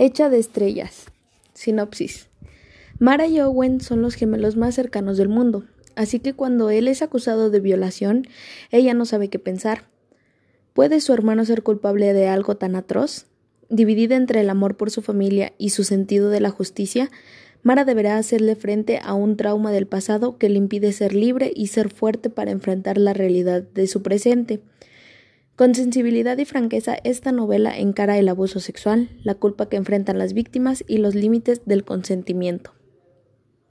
Hecha de estrellas. Sinopsis. Mara y Owen son los gemelos más cercanos del mundo, así que cuando él es acusado de violación, ella no sabe qué pensar. ¿Puede su hermano ser culpable de algo tan atroz? Dividida entre el amor por su familia y su sentido de la justicia, Mara deberá hacerle frente a un trauma del pasado que le impide ser libre y ser fuerte para enfrentar la realidad de su presente. Con sensibilidad y franqueza, esta novela encara el abuso sexual, la culpa que enfrentan las víctimas y los límites del consentimiento.